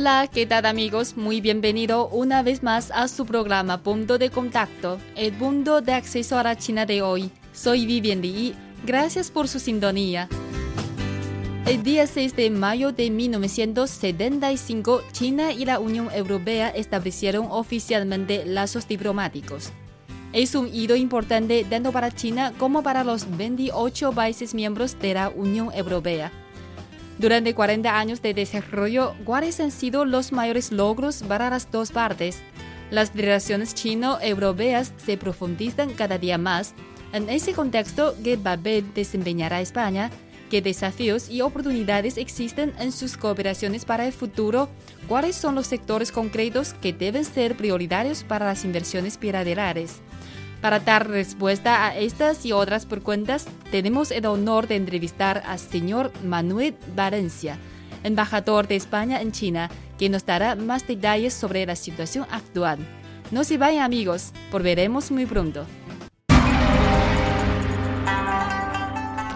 Hola, ¿qué tal amigos? Muy bienvenido una vez más a su programa Punto de Contacto, el punto de acceso a la China de hoy. Soy Vivian Li. Gracias por su sintonía. El día 6 de mayo de 1975, China y la Unión Europea establecieron oficialmente lazos diplomáticos. Es un hito importante tanto para China como para los 28 países miembros de la Unión Europea. Durante 40 años de desarrollo, ¿cuáles han sido los mayores logros para las dos partes? Las relaciones chino-europeas se profundizan cada día más. En ese contexto, ¿qué papel desempeñará España? ¿Qué desafíos y oportunidades existen en sus cooperaciones para el futuro? ¿Cuáles son los sectores concretos que deben ser prioritarios para las inversiones bilaterales? Para dar respuesta a estas y otras preguntas, tenemos el honor de entrevistar al señor Manuel Valencia, embajador de España en China, que nos dará más detalles sobre la situación actual. No se vayan amigos, volveremos muy pronto.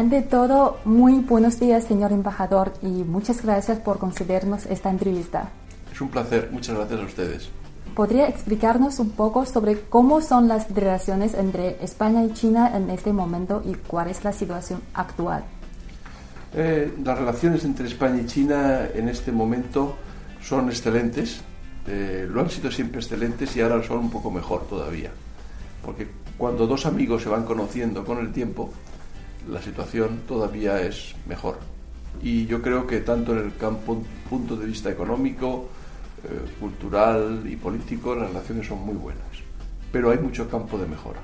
Ante todo, muy buenos días, señor embajador, y muchas gracias por concedernos esta entrevista. Es un placer, muchas gracias a ustedes. ¿Podría explicarnos un poco sobre cómo son las relaciones entre España y China en este momento y cuál es la situación actual? Eh, las relaciones entre España y China en este momento son excelentes, eh, lo han sido siempre excelentes y ahora son un poco mejor todavía, porque cuando dos amigos se van conociendo con el tiempo, la situación todavía es mejor. Y yo creo que tanto en el campo, punto de vista económico, eh, cultural y político, las relaciones son muy buenas. Pero hay mucho campo de mejora.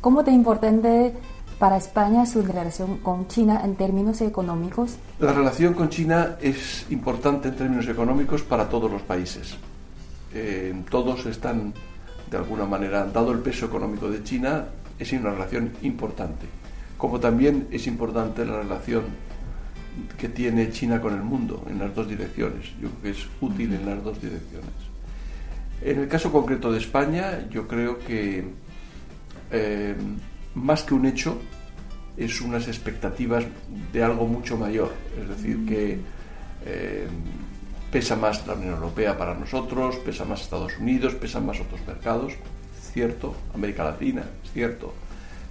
¿Cómo de importante para España su relación con China en términos económicos? La relación con China es importante en términos económicos para todos los países. Eh, todos están, de alguna manera, dado el peso económico de China, es una relación importante como también es importante la relación que tiene China con el mundo en las dos direcciones. Yo creo que es útil en las dos direcciones. En el caso concreto de España, yo creo que eh, más que un hecho, es unas expectativas de algo mucho mayor. Es decir, que eh, pesa más la Unión Europea para nosotros, pesa más Estados Unidos, pesan más otros mercados, cierto, América Latina, es cierto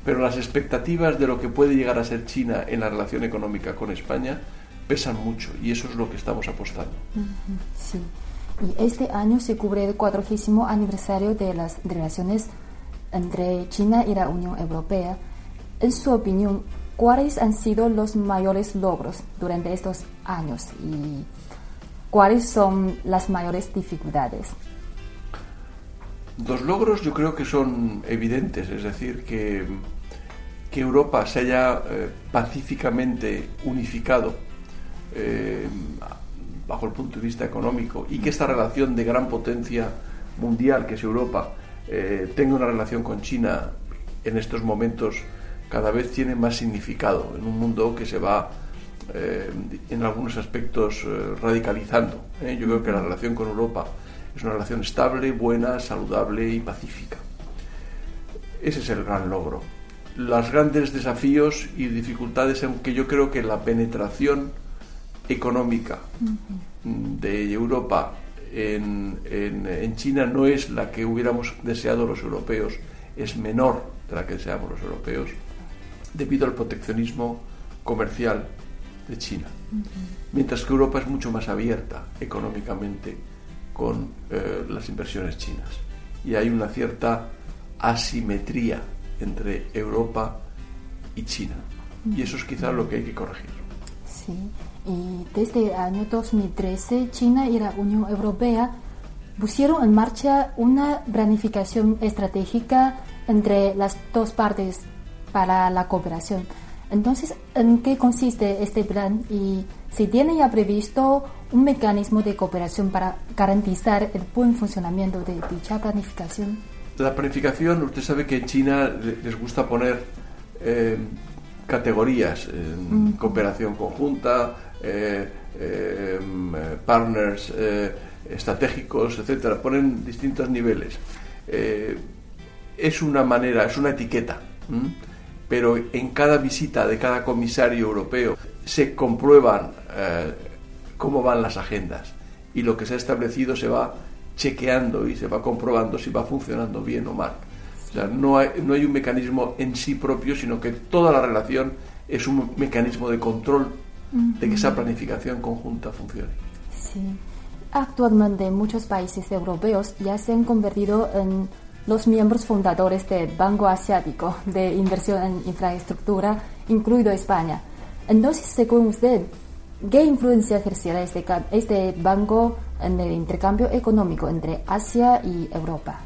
pero las expectativas de lo que puede llegar a ser China en la relación económica con España pesan mucho y eso es lo que estamos apostando. Sí. Y este año se cubre el cuadragésimo aniversario de las relaciones entre China y la Unión Europea. En su opinión, ¿cuáles han sido los mayores logros durante estos años y cuáles son las mayores dificultades? Los logros yo creo que son evidentes, es decir, que que Europa se haya eh, pacíficamente unificado eh, bajo el punto de vista económico y que esta relación de gran potencia mundial que es Europa eh, tenga una relación con China en estos momentos cada vez tiene más significado en un mundo que se va en algunos aspectos radicalizando. Yo creo que la relación con Europa es una relación estable, buena, saludable y pacífica. Ese es el gran logro los grandes desafíos y dificultades, aunque yo creo que la penetración económica de Europa en, en, China no es la que hubiéramos deseado los europeos, es menor de la que deseamos los europeos, debido al proteccionismo comercial de China. Mientras que Europa es mucho más abierta económicamente con eh, las inversiones chinas. Y hay una cierta asimetría entre Europa y China. Y eso es quizás lo que hay que corregir. Sí, y desde el año 2013 China y la Unión Europea pusieron en marcha una planificación estratégica entre las dos partes para la cooperación. Entonces, ¿en qué consiste este plan y si tiene ya previsto un mecanismo de cooperación para garantizar el buen funcionamiento de dicha planificación? La planificación, usted sabe que en China les gusta poner eh, categorías, en cooperación conjunta, eh, eh, partners estratégicos, etcétera. Ponen distintos niveles. es una manera, es una etiqueta pero en cada visita de cada comisario europeo se comprueban eh, cómo van las agendas y lo que se ha establecido se va chequeando y se va comprobando si va funcionando bien o mal. O sea, no hay, no hay un mecanismo en sí propio, sino que toda la relación es un mecanismo de control de que esa planificación conjunta funcione. Sí. Actualmente muchos países europeos ya se han convertido en los miembros fundadores del Banco Asiático de Inversión en Infraestructura, incluido España. Entonces, según usted, ¿qué influencia ejercerá este, este banco en el intercambio económico entre Asia y Europa?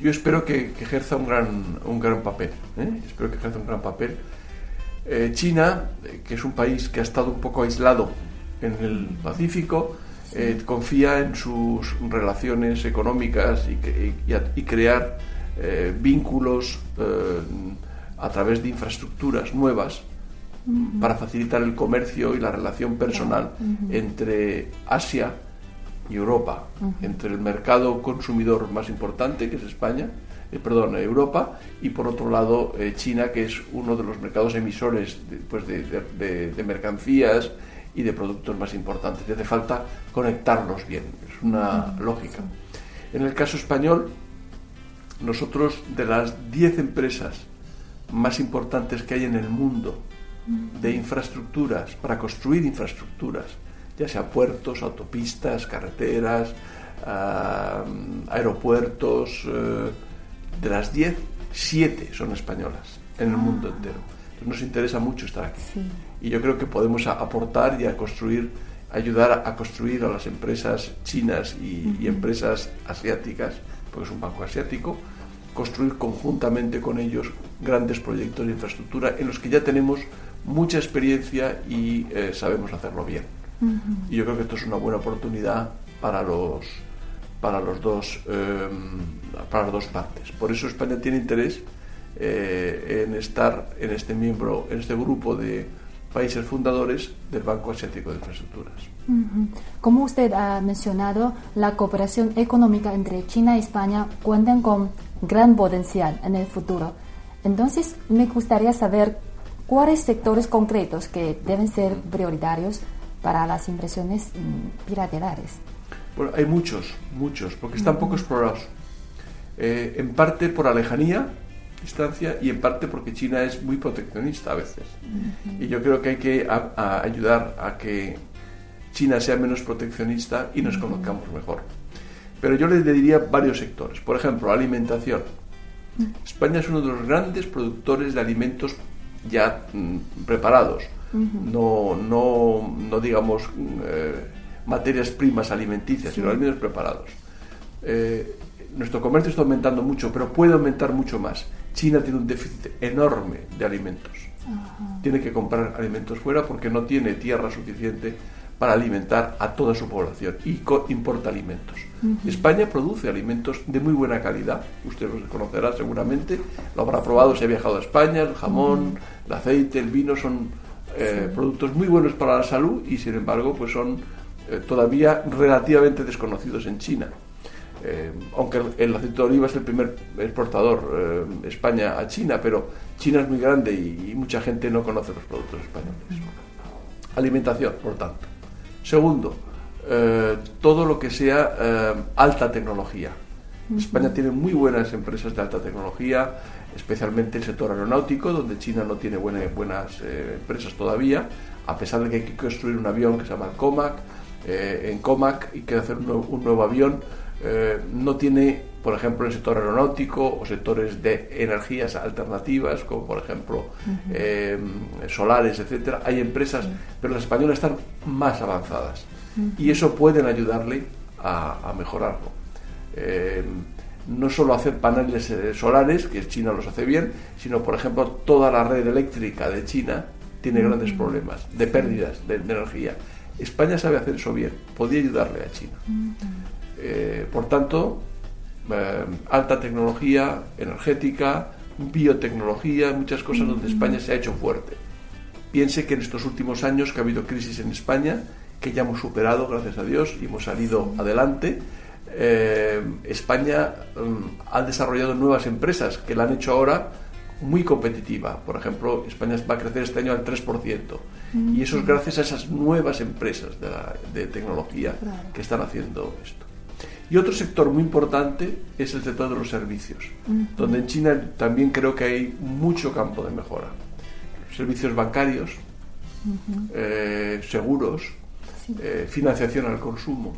Yo espero que, ejerza un gran, un gran papel. ¿eh? Espero que ejerza un gran papel. Eh, China, eh, que es un país que ha estado un poco aislado en el Pacífico, eh, confía en sus relaciones económicas y, crear eh, vínculos eh, a través de infraestructuras nuevas para facilitar el comercio y la relación personal entre Asia y Europa, entre el mercado consumidor más importante, que es España, perdón, Europa, y por otro lado China, que es uno de los mercados emisores pues, de mercancías y de productos más importantes. Y hace falta conectarlos bien, es una lógica. En el caso español, nosotros de las 10 empresas más importantes que hay en el mundo de infraestructuras, para construir infraestructuras, ya sea puertos, autopistas, carreteras, ah, aeropuertos, eh, de las 10, 7 son españolas en el mundo entero. Nos interesa mucho estar aquí y yo creo que podemos aportar y a construir, ayudar a construir a las empresas chinas y, empresas asiáticas, porque es un banco asiático, construir conjuntamente con ellos grandes proyectos de infraestructura en los que ya tenemos mucha experiencia y eh, sabemos hacerlo bien. Y yo creo que esto es una buena oportunidad para los para los dos em, para las dos partes. Por eso España tiene interés eh, en estar en este miembro, en este grupo de países fundadores del Banco Asiático de Infraestructuras. Como usted ha mencionado, la cooperación económica entre China y España cuentan con gran potencial en el futuro. Entonces, me gustaría saber cuáles sectores concretos que deben ser prioritarios para las inversiones bilaterales. Bueno, hay muchos, muchos, porque están poco explorados. Eh, en parte por la lejanía, distancia y en parte porque China es muy proteccionista a veces. Y yo creo que hay que ayudar a que China sea menos proteccionista y nos conozcamos mejor. Pero yo le diría varios sectores. Por ejemplo, alimentación. España es uno de los grandes productores de alimentos ya mm, preparados. no, no, no, digamos eh, materias primas alimenticias, sino alimentos preparados. Eh, nuestro comercio está aumentando mucho, pero puede aumentar mucho más. China tiene un déficit enorme de alimentos. Tiene que comprar alimentos fuera porque no tiene tierra suficiente para alimentar a toda su población y importa alimentos. España produce alimentos de muy buena calidad, usted los conocerá seguramente, lo habrá probado si ha viajado a España, el jamón, el aceite, el vino son eh, productos muy buenos para la salud y sin embargo pues son eh, todavía relativamente desconocidos en China. Eh, aunque el, aceite de oliva es el primer exportador eh, España a China, pero China es muy grande y, mucha gente no conoce los productos españoles. Alimentación, por tanto. Segundo, eh, todo lo que sea alta tecnología. España tiene muy buenas empresas de alta tecnología, especialmente el sector aeronáutico, donde China no tiene buenas empresas todavía, a pesar de que hay que construir un avión que se llama COMAC, en COMAC y que hacer un nuevo avión, eh, no tiene por ejemplo, el sector aeronáutico o sectores de energías alternativas, como por ejemplo eh, solares, etcétera. Hay empresas, pero las españolas están más avanzadas y eso pueden ayudarle a, mejorarlo. Eh, no solo hacer paneles solares, que China los hace bien, sino, por ejemplo, toda la red eléctrica de China tiene grandes problemas de pérdidas de, energía. España sabe hacer eso bien, podría ayudarle a China. Por tanto, eh, alta tecnología energética, biotecnología, muchas cosas donde España se ha hecho fuerte. Piense que en estos últimos años que ha habido crisis en España, que ya hemos superado, gracias a Dios, y hemos salido adelante, eh, España mm, ha desarrollado nuevas empresas que la han hecho ahora muy competitiva. Por ejemplo, España va a crecer este año al 3%. Y eso es gracias a esas nuevas empresas de, tecnología que están haciendo esto. Y otro sector muy importante es el sector de los servicios, donde en China también creo que hay mucho campo de mejora. Servicios bancarios, eh, seguros, eh, financiación al consumo.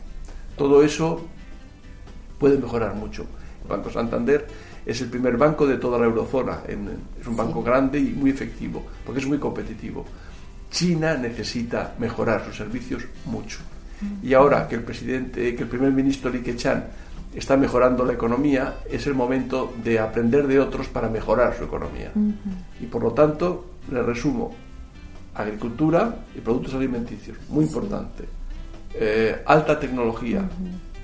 Todo eso puede mejorar mucho. El Banco Santander es el primer banco de toda la eurozona. es un banco grande y muy efectivo, porque es muy competitivo. China necesita mejorar sus servicios mucho. Y ahora que el presidente, que el primer ministro Li Keqiang está mejorando la economía, es el momento de aprender de otros para mejorar su economía. Y por lo tanto, le resumo, agricultura y productos alimenticios, muy importante. Eh, alta tecnología.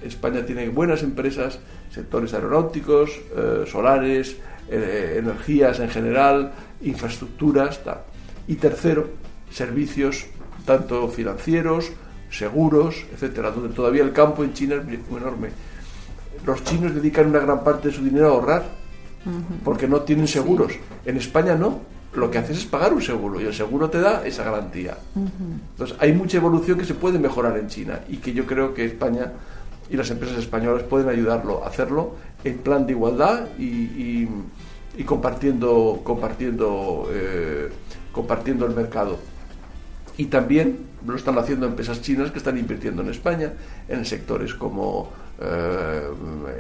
España tiene buenas empresas, sectores aeronáuticos, eh, solares, eh, energías en general, infraestructuras. Y tercero, servicios tanto financieros, seguros, etcétera, donde todavía el campo en China es muy enorme. Los chinos dedican una gran parte de su dinero a ahorrar porque no tienen seguros. En España no. Lo que haces es pagar un seguro y el seguro te da esa garantía. Entonces hay mucha evolución que se puede mejorar en China y que yo creo que España y las empresas españolas pueden ayudarlo a hacerlo en plan de igualdad y, compartiendo compartiendo eh, compartiendo el mercado y también lo están haciendo empresas chinas que están invirtiendo en España en sectores como eh,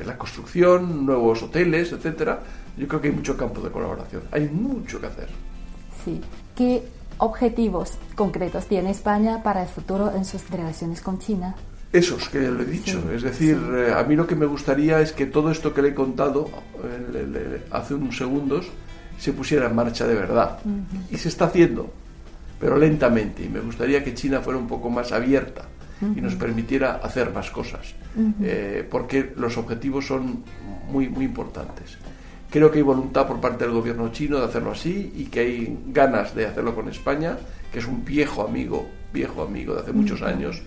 la construcción, nuevos hoteles, etcétera. Yo creo que hay mucho campo de colaboración. Hay mucho que hacer. Sí. ¿Qué objetivos concretos tiene España para el futuro en sus relaciones con China? Esos que ya lo he dicho. es decir, eh, a mí lo que me gustaría es que todo esto que le he contado hace unos segundos se pusiera en marcha de verdad. Y se está haciendo pero lentamente. Y me gustaría que China fuera un poco más abierta y nos permitiera hacer más cosas, eh, porque los objetivos son muy, muy importantes. Creo que hay voluntad por parte del gobierno chino de hacerlo así y que hay ganas de hacerlo con España, que es un viejo amigo, viejo amigo de hace muchos años,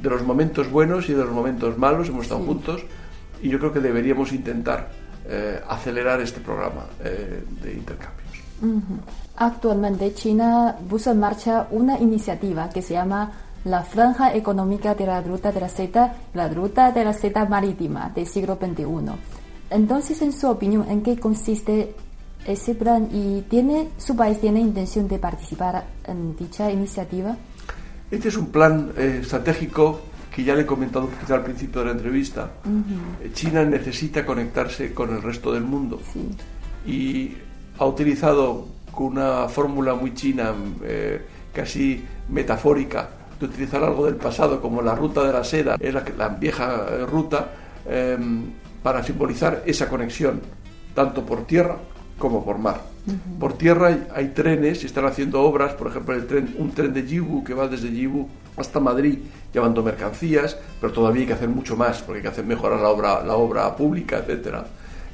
de los momentos buenos y de los momentos malos, hemos estado juntos y yo creo que deberíamos intentar eh, acelerar este programa eh, de intercambio. Actualmente China puso en marcha una iniciativa que se llama la Franja Económica de la Ruta de la Seda, la Ruta de la Seda Marítima del siglo XXI. Entonces, en su opinión, ¿en qué consiste ese plan y tiene su país tiene intención de participar en dicha iniciativa? Este es un plan eh, estratégico que ya le he comentado al principio de la entrevista. China necesita conectarse con el resto del mundo y ha utilizado con una fórmula muy china, eh, casi metafórica, de utilizar algo del pasado como la ruta de la seda, es la, la vieja eh, ruta, em, para simbolizar esa conexión, tanto por tierra como por mar. Por tierra hay, trenes y están haciendo obras, por ejemplo, el tren, un tren de Yiwu que va desde Yiwu hasta Madrid llevando mercancías, pero todavía hay que hacer mucho más, porque hay que hacer mejorar la obra, la obra pública, etcétera.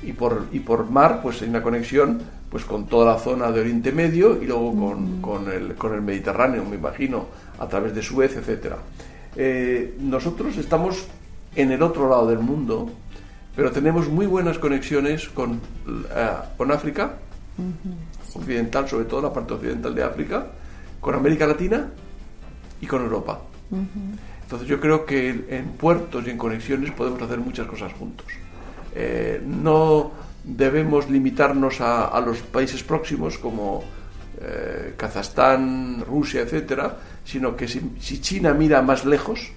Y por, y por mar, pues hay una conexión pues con toda la zona de Oriente Medio y luego con, el, con el Mediterráneo, me imagino, a través de Suez, etc. Eh, nosotros estamos en el otro lado del mundo, pero tenemos muy buenas conexiones con, eh, con África, occidental, sobre todo la parte occidental de África, con América Latina y con Europa. Entonces yo creo que en puertos y en conexiones podemos hacer muchas cosas juntos. Eh, no debemos limitarnos a, los países próximos como eh, Kazajstán, Rusia, etcétera, sino que si, China mira más lejos,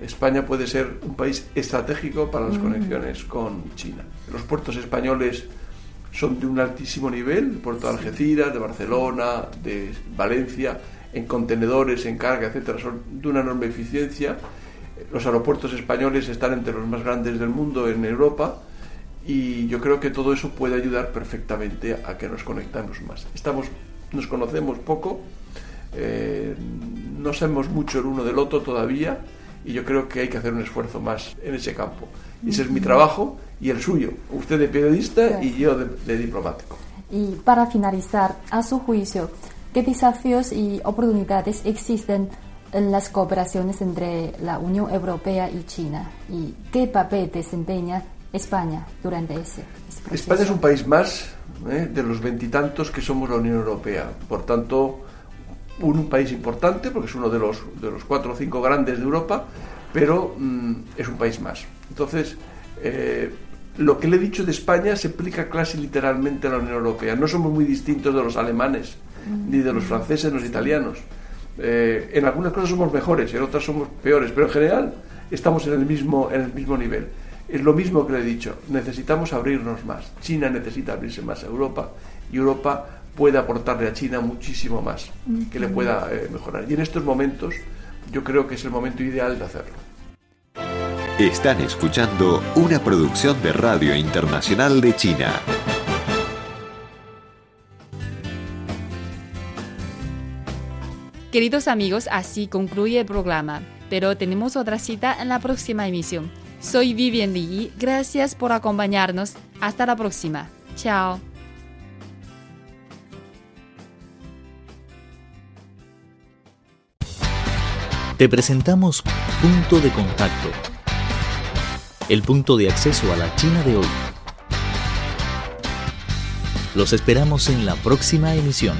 España puede ser un país estratégico para las conexiones con China. Los puertos españoles son de un altísimo nivel, el puerto de Algeciras, de Barcelona, de Valencia, en contenedores, en carga, etcétera, son de una enorme eficiencia. Los aeropuertos españoles están entre los más grandes del mundo en Europa y yo creo que todo eso puede ayudar perfectamente a que nos conectemos más. Estamos, nos conocemos poco, eh, no sabemos mucho el uno del otro todavía y yo creo que hay que hacer un esfuerzo más en ese campo. Ese es mi trabajo y el suyo. Usted de periodista y yo de, diplomático. Y para finalizar, a su juicio, ¿qué desafíos y oportunidades existen en las cooperaciones entre la Unión Europea y China? ¿Y qué papel desempeña España durante ese, proceso? España es un país más ¿eh? de los veintitantos que somos la Unión Europea. Por tanto, un, país importante, porque es uno de los, de los cuatro o cinco grandes de Europa, pero mm, es un país más. Entonces, eh, lo que le he dicho de España se aplica casi literalmente a la Unión Europea. No somos muy distintos de los alemanes, ni de los franceses, ni los italianos. Eh, en algunas cosas somos mejores, en otras somos peores, pero en general estamos en el mismo, en el mismo nivel. Es lo mismo que le he dicho, necesitamos abrirnos más. China necesita abrirse más a Europa y Europa puede aportarle a China muchísimo más que le pueda eh, mejorar. Y en estos momentos yo creo que es el momento ideal de hacerlo. Están escuchando una producción de Radio Internacional de China. Queridos amigos, así concluye el programa, pero tenemos otra cita en la próxima emisión. Soy Vivian Li, gracias por acompañarnos. Hasta la próxima. Chao. Te presentamos Punto de Contacto, el punto de acceso a la China de hoy. Los esperamos en la próxima emisión.